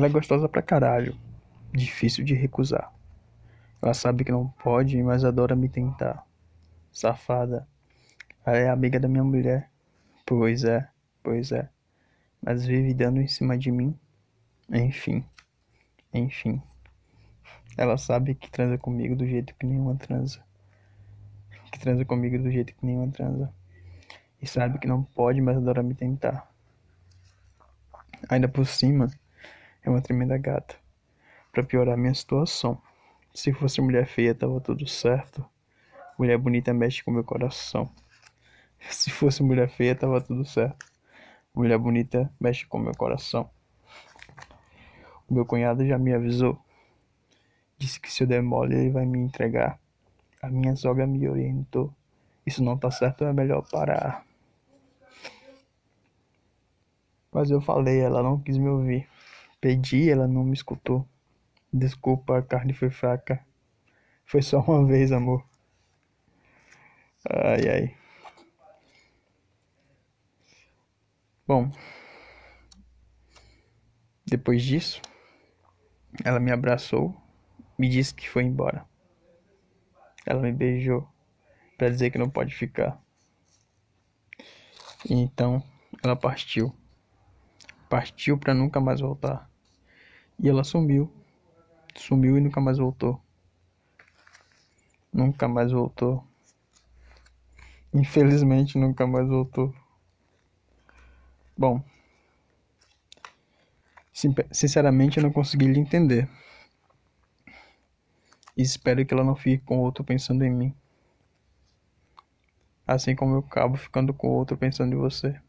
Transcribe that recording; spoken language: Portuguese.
Ela é gostosa pra caralho, difícil de recusar. Ela sabe que não pode, mas adora me tentar. Safada. Ela é amiga da minha mulher. Pois é, pois é. Mas vive dando em cima de mim. Enfim, enfim. Ela sabe que transa comigo do jeito que nenhuma transa. Que transa comigo do jeito que nenhuma transa. E sabe que não pode, mas adora me tentar. Ainda por cima, é uma tremenda gata. Pra piorar minha situação. Se fosse mulher feia, tava tudo certo. Mulher bonita mexe com meu coração. Se fosse mulher feia, tava tudo certo. Mulher bonita mexe com meu coração. O meu cunhado já me avisou. Disse que se eu der mole, ele vai me entregar. A minha sogra me orientou. Isso não tá certo, é melhor parar. Mas eu falei, ela não quis me ouvir. Pedi, ela não me escutou. Desculpa, a carne foi fraca. Foi só uma vez, amor. Ai, ai. Bom, depois disso, ela me abraçou, me disse que foi embora. Ela me beijou para dizer que não pode ficar. E então ela partiu. Partiu para nunca mais voltar. E ela sumiu. Sumiu e nunca mais voltou. Nunca mais voltou. Infelizmente nunca mais voltou. Bom, sinceramente eu não consegui lhe entender. E espero que ela não fique com outro pensando em mim. Assim como eu acabo ficando com outro pensando em você.